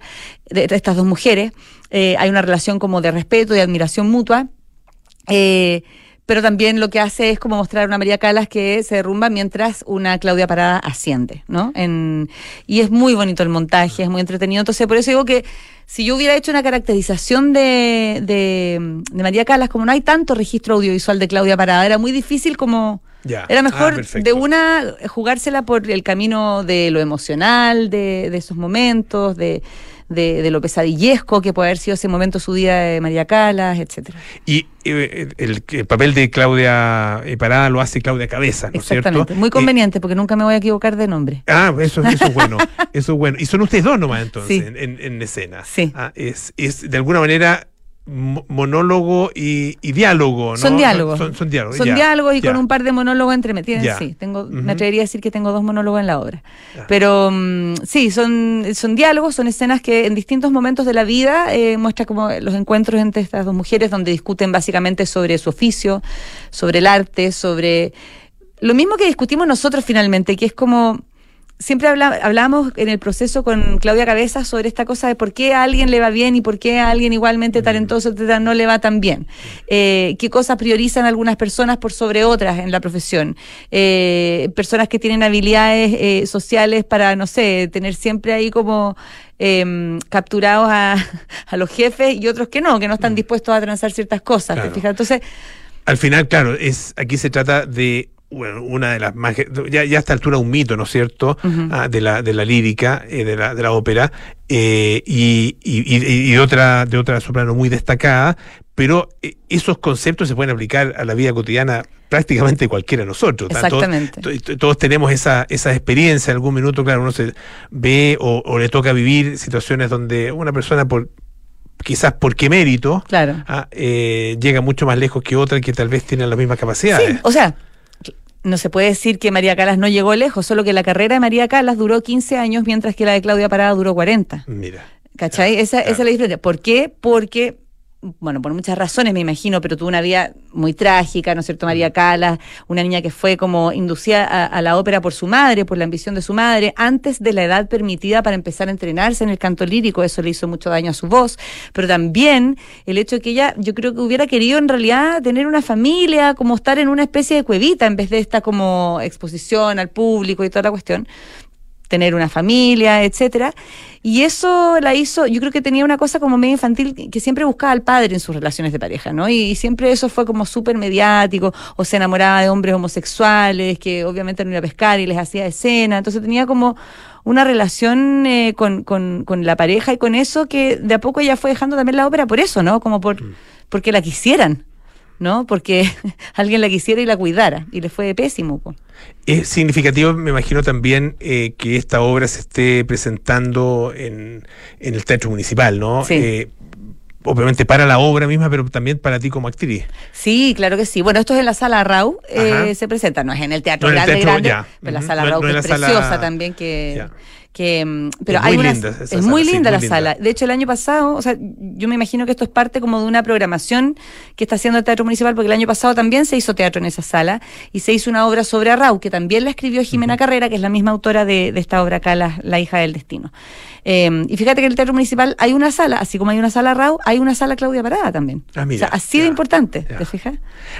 M: de, entre estas dos mujeres, eh, hay una relación como de respeto y admiración mutua. Eh, pero también lo que hace es como mostrar una María Calas que se derrumba mientras una Claudia Parada asciende, ¿no? En, y es muy bonito el montaje, es muy entretenido. Entonces, por eso digo que si yo hubiera hecho una caracterización de, de, de María Calas, como no hay tanto registro audiovisual de Claudia Parada, era muy difícil como...
B: Ya.
M: Era
B: Ah,
M: mejor de una jugársela por el camino de lo emocional, de, de esos momentos, de, de, de lo pesadillesco que puede haber sido ese momento su día de María Calas, etcétera.
B: Y eh, el, el papel de Claudia eh, Parada lo hace Claudia Cabeza, ¿no es cierto?
M: Exactamente. Muy
B: Eh,
M: conveniente, porque nunca me voy a equivocar de nombre.
B: Ah, eso, eso es bueno, eso es bueno. Y son ustedes dos nomás entonces
M: Sí.
B: en, en- en escena.
M: Sí.
B: Ah, es, es de alguna manera monólogo y, y diálogo, ¿no?
M: Son diálogos.
B: Son, son diálogos.
M: Son
B: ya,
M: diálogos y
B: ya.
M: con un par de monólogos entremetidos.
B: Ya.
M: Sí, tengo, me atrevería a decir que tengo dos monólogos en la obra. Pero mm, sí, son, son diálogos, son escenas que en distintos momentos de la vida eh, muestra como los encuentros entre estas dos mujeres donde discuten básicamente sobre su oficio, sobre el arte, sobre lo mismo que discutimos nosotros finalmente, que es como siempre habla- hablamos en el proceso con Claudia Cabeza sobre esta cosa de por qué a alguien le va bien y por qué a alguien igualmente talentoso no le va tan bien. Eh, qué cosas priorizan algunas personas por sobre otras en la profesión. Eh, personas que tienen habilidades eh, sociales para, no sé, tener siempre ahí como em, capturados a, a los jefes y otros que no, que no están dispuestos a transar ciertas cosas. ¿te
B: Claro.
M: fijas? Entonces,
B: Al final, claro, es aquí se trata de bueno, una de las más ya, ya a esta altura un mito, ¿no es cierto? Ah, de la de la lírica, eh, de la de la ópera eh, y, y, y- y otra de otra soprano muy destacada, pero eh, esos conceptos se pueden aplicar a la vida cotidiana prácticamente cualquiera de nosotros. Todos-
M: Exactamente.
B: to- to- Todos, tenemos esa, esa experiencia. En algún minuto, claro, uno se ve o, o le toca vivir situaciones donde una persona por quizás por qué mérito
M: claro.
B: ah, eh, llega mucho más lejos que otra que tal vez tiene las mismas capacidades.
M: Sí, o sea, no se puede decir que María Calas no llegó lejos, solo que la carrera de María Calas duró 15 años, mientras que la de Claudia Parada duró 40.
B: Mira.
M: ¿Cachai? esa, esa es la diferencia. ¿Por qué? Porque, bueno, por muchas razones me imagino, pero tuvo una vida muy trágica, ¿no es cierto? María Calas, una niña que fue como inducida a, a la ópera por su madre, por la ambición de su madre, antes de la edad permitida para empezar a entrenarse en el canto lírico, eso le hizo mucho daño a su voz, pero también el hecho de que ella, yo creo que hubiera querido en realidad tener una familia, como estar en una especie de cuevita, en vez de esta como exposición al público y toda la cuestión tener una familia, etcétera. Y eso la hizo, yo creo que tenía una cosa como medio infantil que- siempre buscaba al padre en sus relaciones de pareja, ¿no? Y, y siempre eso fue como súper mediático, o se enamoraba de hombres homosexuales, que obviamente no iba a pescar y les hacía escena. Entonces tenía como una relación eh, con, con, con la pareja y con eso que de a poco ella fue dejando también la ópera por eso, ¿no? Como por, porque la quisieran. ¿No? Porque alguien la quisiera y la cuidara. Y le fue pésimo. po.
B: Es significativo, me imagino también, eh, que esta obra se esté presentando en, en el Teatro Municipal, ¿no?
M: Sí.
B: Eh, obviamente para la obra misma, pero también para ti como actriz.
M: Sí, claro que sí. Bueno, esto es en la sala Rau, eh, se presenta, no es en el teatro
B: No, en el
M: grande,
B: teatro,
M: grande,
B: ya.
M: pero la
B: Ujú.
M: sala
B: No-
M: Rau
B: no
M: que es
B: la sala-
M: preciosa también, que,
B: Ya.
M: Que mm, pero
B: Es
M: hay
B: muy linda esa
M: es
B: sala,
M: muy
B: sí,
M: linda
B: muy
M: la
B: linda.
M: sala. De hecho, el año pasado, o sea, yo me imagino que esto es parte como de una programación que está haciendo el Teatro Municipal, porque el año pasado también se hizo teatro en esa sala y se hizo una obra sobre Arrau, que también la escribió Jimena Carrera, que es la misma autora de, de esta obra acá, la, La hija del destino. Eh, y fíjate que en el Teatro Municipal hay una sala, así como hay una sala Arrau, hay una sala Claudia Parada también.
B: Ah, mira,
M: o sea, así de importante, ¿te fijas?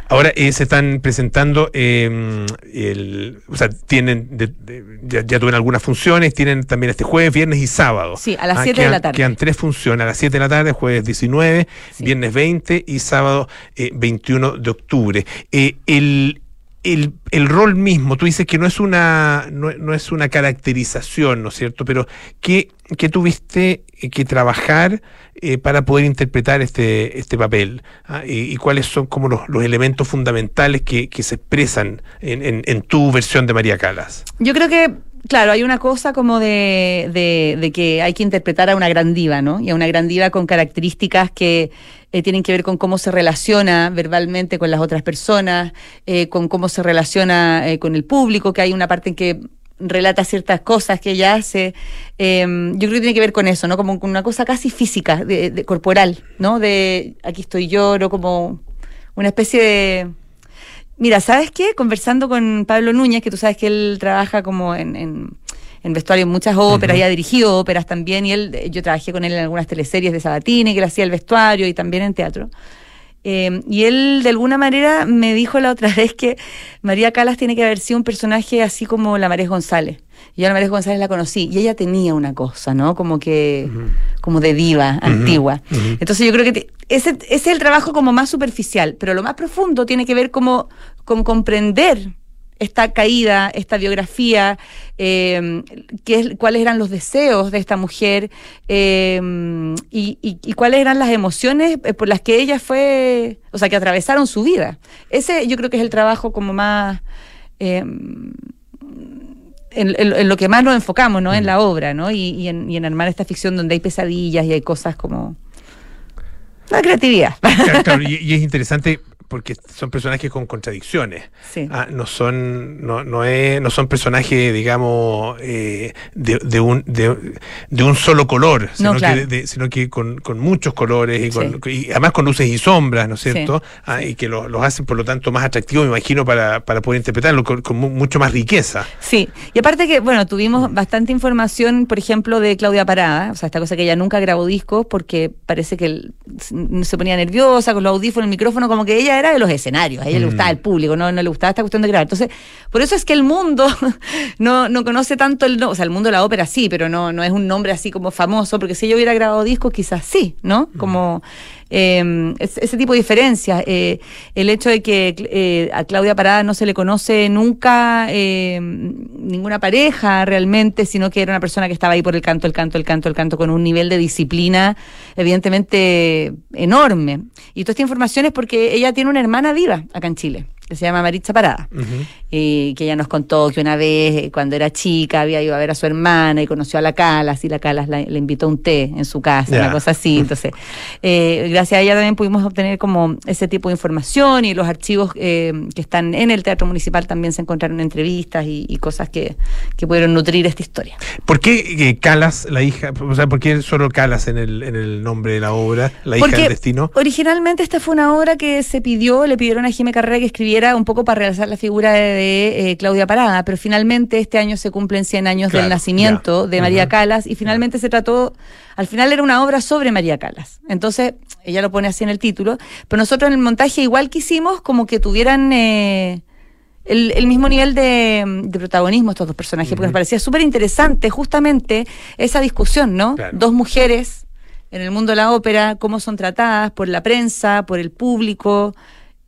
B: Ahora eh, se están presentando, eh, el, o sea, tienen, de- de- ya, ya tuvieron algunas funciones, tienen también este jueves, viernes y sábado.
M: Sí, a las
B: Ah,
M: 7 de
B: quedan-
M: la tarde.
B: Quedan tres funciones, a las 7 de la tarde, jueves 19, viernes 20 y sábado eh, 21 de octubre. Eh, el, el, el rol mismo, tú dices que no es una, no, no es una caracterización, ¿no es cierto? Pero ¿qué, qué tuviste que trabajar eh, para poder interpretar este, este papel? Ah, y, y cuáles son como los, los elementos fundamentales que, que se expresan en, en- en tu versión de María Calas?
M: Yo creo que, claro, hay una cosa como de, de, de que hay que interpretar a una gran diva, ¿no? Y a una gran diva con características que eh, tienen que ver con cómo se relaciona verbalmente con las otras personas, eh, con cómo se relaciona eh, con el público, que hay una parte en que relata ciertas cosas que ella hace. Eh, yo creo que tiene que ver con eso, ¿no? Como una cosa casi física, de, de- corporal, ¿no? De aquí estoy yo, ¿no? Como una especie de... Mira, ¿sabes qué? Conversando con Pablo Núñez, que tú sabes que él trabaja como en, en, en vestuario en muchas óperas
N: Ujú.
M: y ha dirigido óperas también, y él, yo trabajé con él en algunas teleseries de Sabatini, que él hacía el vestuario y también en teatro. Eh, y él de alguna manera me dijo la otra vez que María Calas tiene que haber sido un personaje así como la Marés González. Y yo a Marés González la conocí y ella tenía una cosa, ¿no? Como que, como de diva antigua. Entonces yo creo que te- ese, ese es el trabajo como más superficial, pero lo más profundo tiene que ver como con comprender esta caída, esta biografía, eh, qué es- cuáles eran los deseos de esta mujer eh, y, y- y cuáles eran las emociones eh, por las que ella fue, o sea, que atravesaron su vida. Ese yo creo que es el trabajo como más... eh, en, en- en lo que más nos enfocamos, ¿no? En la obra, ¿no? Y, y en, y en armar esta ficción donde hay pesadillas y hay cosas como... La creatividad.
B: Claro, claro, y, y es interesante porque son personajes con contradicciones.
M: Sí.
B: Ah, no son no, no, es, no son personajes, digamos, eh, de, de un, de, de un solo color, sino
M: claro.
B: que, de- sino que con, con muchos colores y, con,
M: Sí.
B: y además con luces y sombras, ¿no es
M: Sí.
B: cierto? Ah, y que lo- los hacen, por lo tanto, más atractivos, me imagino, para, para poder interpretarlo con, con mu- mucho más riqueza.
M: Sí, y aparte que, bueno, tuvimos bastante información, por ejemplo, de Claudia Parada, o sea, esta cosa que ella nunca grabó discos porque parece que se ponía nerviosa con los audífonos, el micrófono, como que ella era de los escenarios, a ella le
N: Mm.
M: gustaba el público, no, no le gustaba esta cuestión de grabar. Entonces, por eso es que el mundo no, no conoce tanto el, no- o sea, el mundo de la ópera sí, pero no, no es un nombre así como famoso, porque si ella hubiera grabado discos, quizás sí, ¿no? Como eh, es- ese tipo de diferencias. Eh, el hecho de que eh, a Claudia Parada no se le conoce nunca eh, ninguna pareja realmente, sino que era una persona que estaba ahí por el canto, el canto, el canto, el canto, con un nivel de disciplina evidentemente enorme. Y toda esta información es porque ella tiene una hermana viva acá en Chile, que se llama Maritza Parada y que ella nos contó que una vez, eh, cuando era chica, había ido a ver a su hermana y conoció a la Calas, y la Calas la- le invitó a un té en su casa, una cosa así. Entonces, eh, gracias a ella también pudimos obtener como ese tipo de información y los archivos eh, que están en el Teatro Municipal también se encontraron entrevistas y, y cosas que, que pudieron nutrir esta historia.
B: ¿Por qué Calas, la hija, o sea, por qué solo Calas en el, en el nombre de la obra, la hija del destino?
M: Originalmente esta fue una obra que se pidió, le pidieron a Jimé Carrera que escribiera un poco para realizar la figura de, de, eh, Claudia Parada, pero finalmente este año se cumplen 100 años
N: Claro,
M: del nacimiento de María. Calas y finalmente se trató, al final era una obra sobre María Calas. Entonces, ella lo pone así en el título, pero nosotros en el montaje igual quisimos como que tuvieran... eh, el, el mismo nivel de, de protagonismo estos dos personajes, porque nos parecía súper interesante justamente esa discusión, ¿no? Dos mujeres en el mundo de la ópera, cómo son tratadas por la prensa, por el público,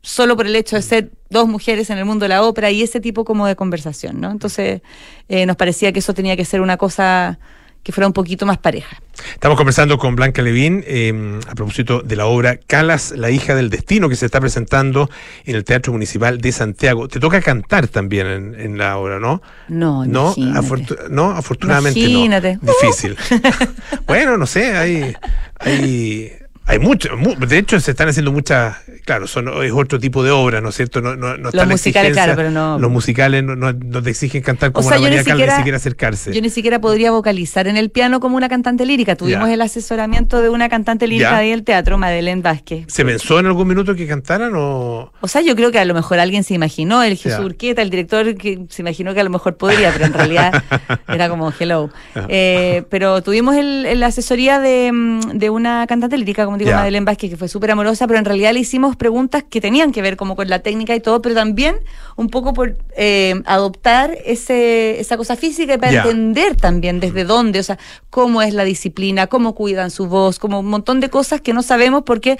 M: solo por el hecho de ser dos mujeres en el mundo de la ópera y ese tipo como de conversación, ¿no? Entonces eh, nos parecía que eso tenía que ser una cosa que fuera un poquito más pareja.
B: Estamos conversando con Blanca Levín eh, a propósito de la obra Calas, la hija del destino, que se está presentando en el Teatro Municipal de Santiago. Te toca cantar también en, en la obra, ¿no?
M: No,
B: No, afortu- no afortunadamente
M: Imagínate.
B: no. Difícil. bueno, no sé, hay, hay, hay mucho, mu- de hecho se están haciendo muchas, claro, son, es otro tipo de obra, ¿no es cierto? No, no, no
M: Los
B: la
M: musicales, claro, pero no-
B: Los musicales no, no- no te exigen cantar como
M: sea,
B: la
M: yo ni
B: María Caldas, ni
M: siquiera-
B: siquiera acercarse.
M: Yo ni siquiera podría vocalizar en el piano como una cantante lírica. Tuvimos el asesoramiento de una cantante lírica
B: Ya.
M: ahí del teatro, Madeleine Vázquez.
B: ¿Se pensó en algún minuto que cantaran o...?
M: O sea, yo creo que a lo mejor alguien se imaginó, el Jesús
B: Ya.
M: Urquieta, el director, que se imaginó que a lo mejor podría, pero en realidad era como hello. Eh, pero tuvimos el, el- la asesoría de, mm, de una cantante lírica, como digo,
B: Ya.
M: Madeleine Vázquez, que fue súper amorosa, pero en realidad le hicimos preguntas que tenían que ver como con la técnica y todo, pero también un poco por eh, adoptar ese, esa cosa física y para entender también desde dónde, o sea, cómo es la disciplina, cómo cuidan su voz, como un montón de cosas que no sabemos porque,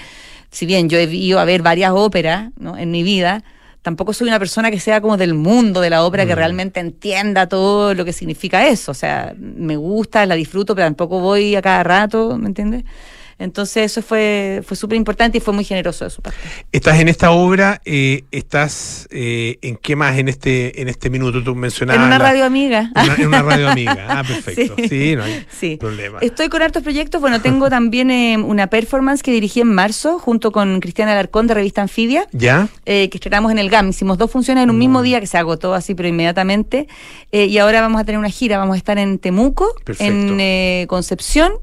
M: si bien yo he ido a ver varias óperas ¿no? en mi vida, tampoco soy una persona que sea como del mundo de la ópera, que realmente entienda todo lo que significa eso. O sea, me gusta, la disfruto, pero tampoco voy a cada rato, ¿me entiendes? Entonces eso fue, fue súper importante y fue muy generoso de su parte.
B: Estás en esta obra, eh, estás eh, en qué más en este en este minuto tú mencionabas
M: en una
B: la-
M: radio amiga.
B: en una, en una radio amiga. Ah, perfecto. Sí,
M: Sí.
B: no hay
M: Sí.
B: problema.
M: Estoy con hartos proyectos. Bueno, tengo también eh, una performance que dirigí en marzo junto con Cristiana Alarcón de Revista Anfibia.
B: ¿Ya?
M: eh, que estrenamos en el GAM. Hicimos dos funciones en un mismo día que se agotó así, pero inmediatamente. Eh, y ahora vamos a tener una gira. Vamos a estar en Temuco,
N: Perfecto.
M: en eh, Concepción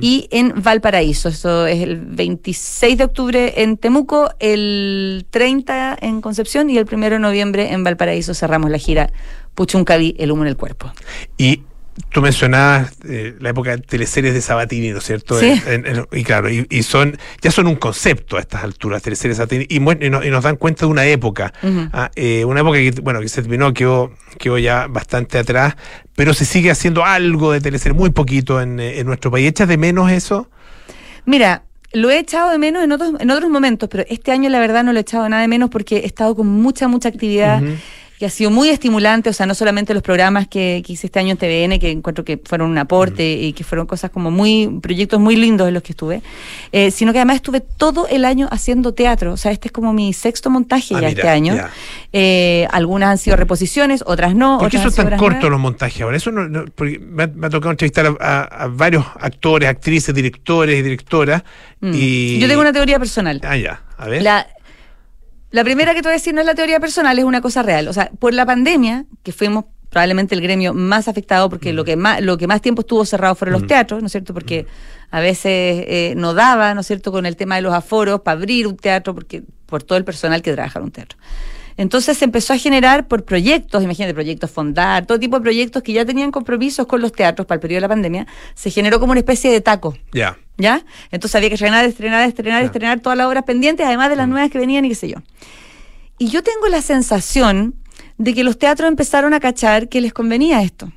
M: y en Valparaíso. Eso es el 26 de octubre en Temuco, el 30 en Concepción y el 1 de noviembre en Valparaíso cerramos la gira Puchuncaví, el humo en el cuerpo.
B: Y tú mencionabas eh, la época de teleseries de Sabatini, ¿no es cierto?
M: Sí.
B: En- en- y claro, y, y son ya son un concepto a estas alturas, teleseries de Sabatini, y, y no- y nos dan cuenta de una época. Ah, eh, una época que, bueno, que se terminó, quedó, quedó ya bastante atrás, pero se sigue haciendo algo de teleseries, muy poquito en, eh, en nuestro país. ¿Echas de menos eso?
M: Mira, lo he echado de menos en otros, en otros momentos, pero este año la verdad no lo he echado nada de menos porque he estado con mucha, mucha actividad. Y ha sido muy estimulante, o sea, no solamente los programas que, que hice este año en TVN, que encuentro que fueron un aporte y que fueron cosas como muy, proyectos muy lindos en los que estuve, eh, sino que además estuve todo el año haciendo teatro. O sea, este es como mi sexto montaje
B: Ah,
M: ya
B: mira,
M: este año.
B: ya.
M: Eh, algunas han sido reposiciones, otras no.
B: ¿Por qué
M: otras
B: son tan cortos los montajes ahora? Eso no, no- porque me, ha, me ha tocado entrevistar a, a- a varios actores, actrices, directores y directoras.
M: Mm.
B: Y...
M: Yo tengo una teoría personal.
B: Ah, ya. A ver.
M: La- La primera que te voy a decir no es la teoría personal, es una cosa real. O sea, por la pandemia, que fuimos probablemente el gremio más afectado, porque lo que más, lo que más tiempo estuvo cerrado fueron los teatros, ¿no es cierto? Porque a veces eh, no daba, ¿no es cierto?, con el tema de los aforos para abrir un teatro, porque por todo el personal que trabaja en un teatro. Entonces se empezó a generar por proyectos, imagínate, proyectos Fondar, todo tipo de proyectos que ya tenían compromisos con los teatros para el periodo de la pandemia, se generó como una especie de taco.
B: Ya.
M: ¿Ya? Entonces había que estrenar, estrenar, estrenar, estrenar todas las obras pendientes, además de las nuevas que venían y qué sé yo. Y yo tengo la sensación de que los teatros empezaron a cachar que les convenía esto.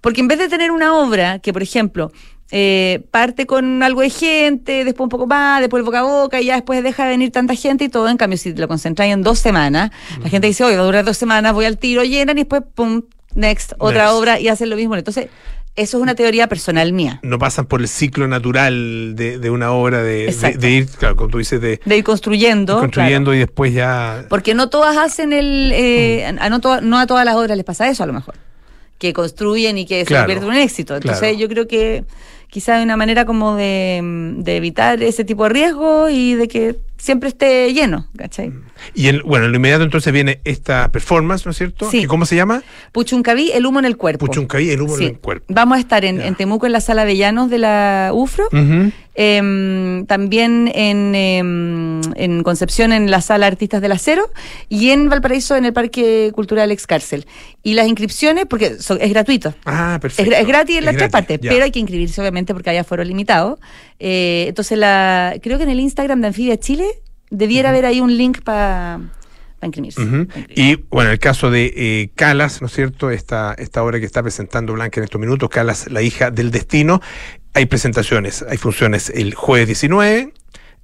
M: Porque en vez de tener una obra que, por ejemplo, eh, parte con algo de gente, después un poco más, después boca a boca y ya después deja de venir tanta gente y todo. En cambio, si lo concentráis en dos semanas, la gente dice, oye, va a durar dos semanas, voy al tiro, llenan y después, pum, next, otra
B: Next.
M: obra y hacen lo mismo. Entonces, eso es una teoría personal mía.
B: No pasan por el ciclo natural de, de una obra de, de, ir, claro, como tú dices, de
M: ir construyendo.
B: construyendo y después ya.
M: Porque no todas hacen el. eh,
B: Mm.
M: a no, to- no a todas las obras les pasa eso, a lo mejor. Que construyen y que se
B: Claro,
M: convierte en un éxito. Entonces, yo creo que quizá hay una manera como de, mm, de evitar ese tipo de riesgo y de que siempre esté lleno, ¿cachai?
B: Y en, bueno, en lo inmediato entonces viene esta performance, ¿no es cierto?
M: Sí.
B: ¿Y ¿Cómo se llama?
M: Puchuncaví, el humo en el cuerpo.
B: Puchuncaví, el humo
M: Sí.
B: en el cuerpo.
M: Vamos a estar en, en Temuco, en la sala de llanos de la UFRO.
B: Ujú.
M: Em, también en, em, en Concepción en la sala Artistas del Acero y en Valparaíso en el Parque Cultural Ex Cárcel. Y las inscripciones, porque son- es gratuito.
B: Ah, perfecto.
M: es gratis en las
B: Es
M: tres partes,
B: ya.
M: pero hay que inscribirse obviamente porque haya foro limitado. Eh, entonces, la, creo que en el Instagram de Anfibia Chile debiera haber ahí un link para inscribirse.
B: Ujú. Y bueno, el caso de eh, Calas, ¿no es cierto? Esta, esta obra que está presentando Blanca en estos minutos, Calas, la hija del destino. Hay presentaciones, hay funciones el jueves 19,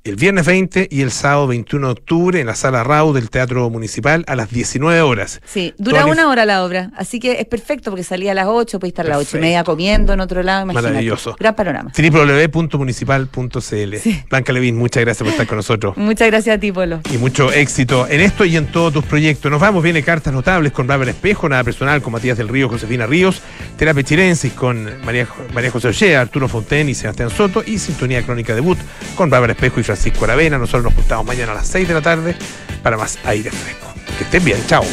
B: el viernes 20 y el sábado 21 de octubre en la sala RAU del Teatro Municipal a las 19 horas.
M: Sí, dura
B: Toda
M: una hora la obra, así que es perfecto porque salía a las 8, puede estar a las 8 y media comiendo en otro lado, imagínate.
B: Maravilloso.
M: Gran panorama.
B: www.municipal.cl. Blanca Levín, muchas gracias por estar con nosotros.
M: Muchas gracias a ti, Polo.
B: Y mucho éxito en esto y en todos tus proyectos. Nos vamos, viene cartas notables con Bárbara Espejo, nada personal con Matías del Río, Josefina Ríos, Terapia Chirensis con María, María José Ochea, Arturo Fonten y Sebastián Soto y Sintonía Crónica Debut con Bárbara Espejo y Francisco Aravena. Nosotros nos juntamos mañana a las 6 de la tarde para más aire fresco. Que estén bien, chao.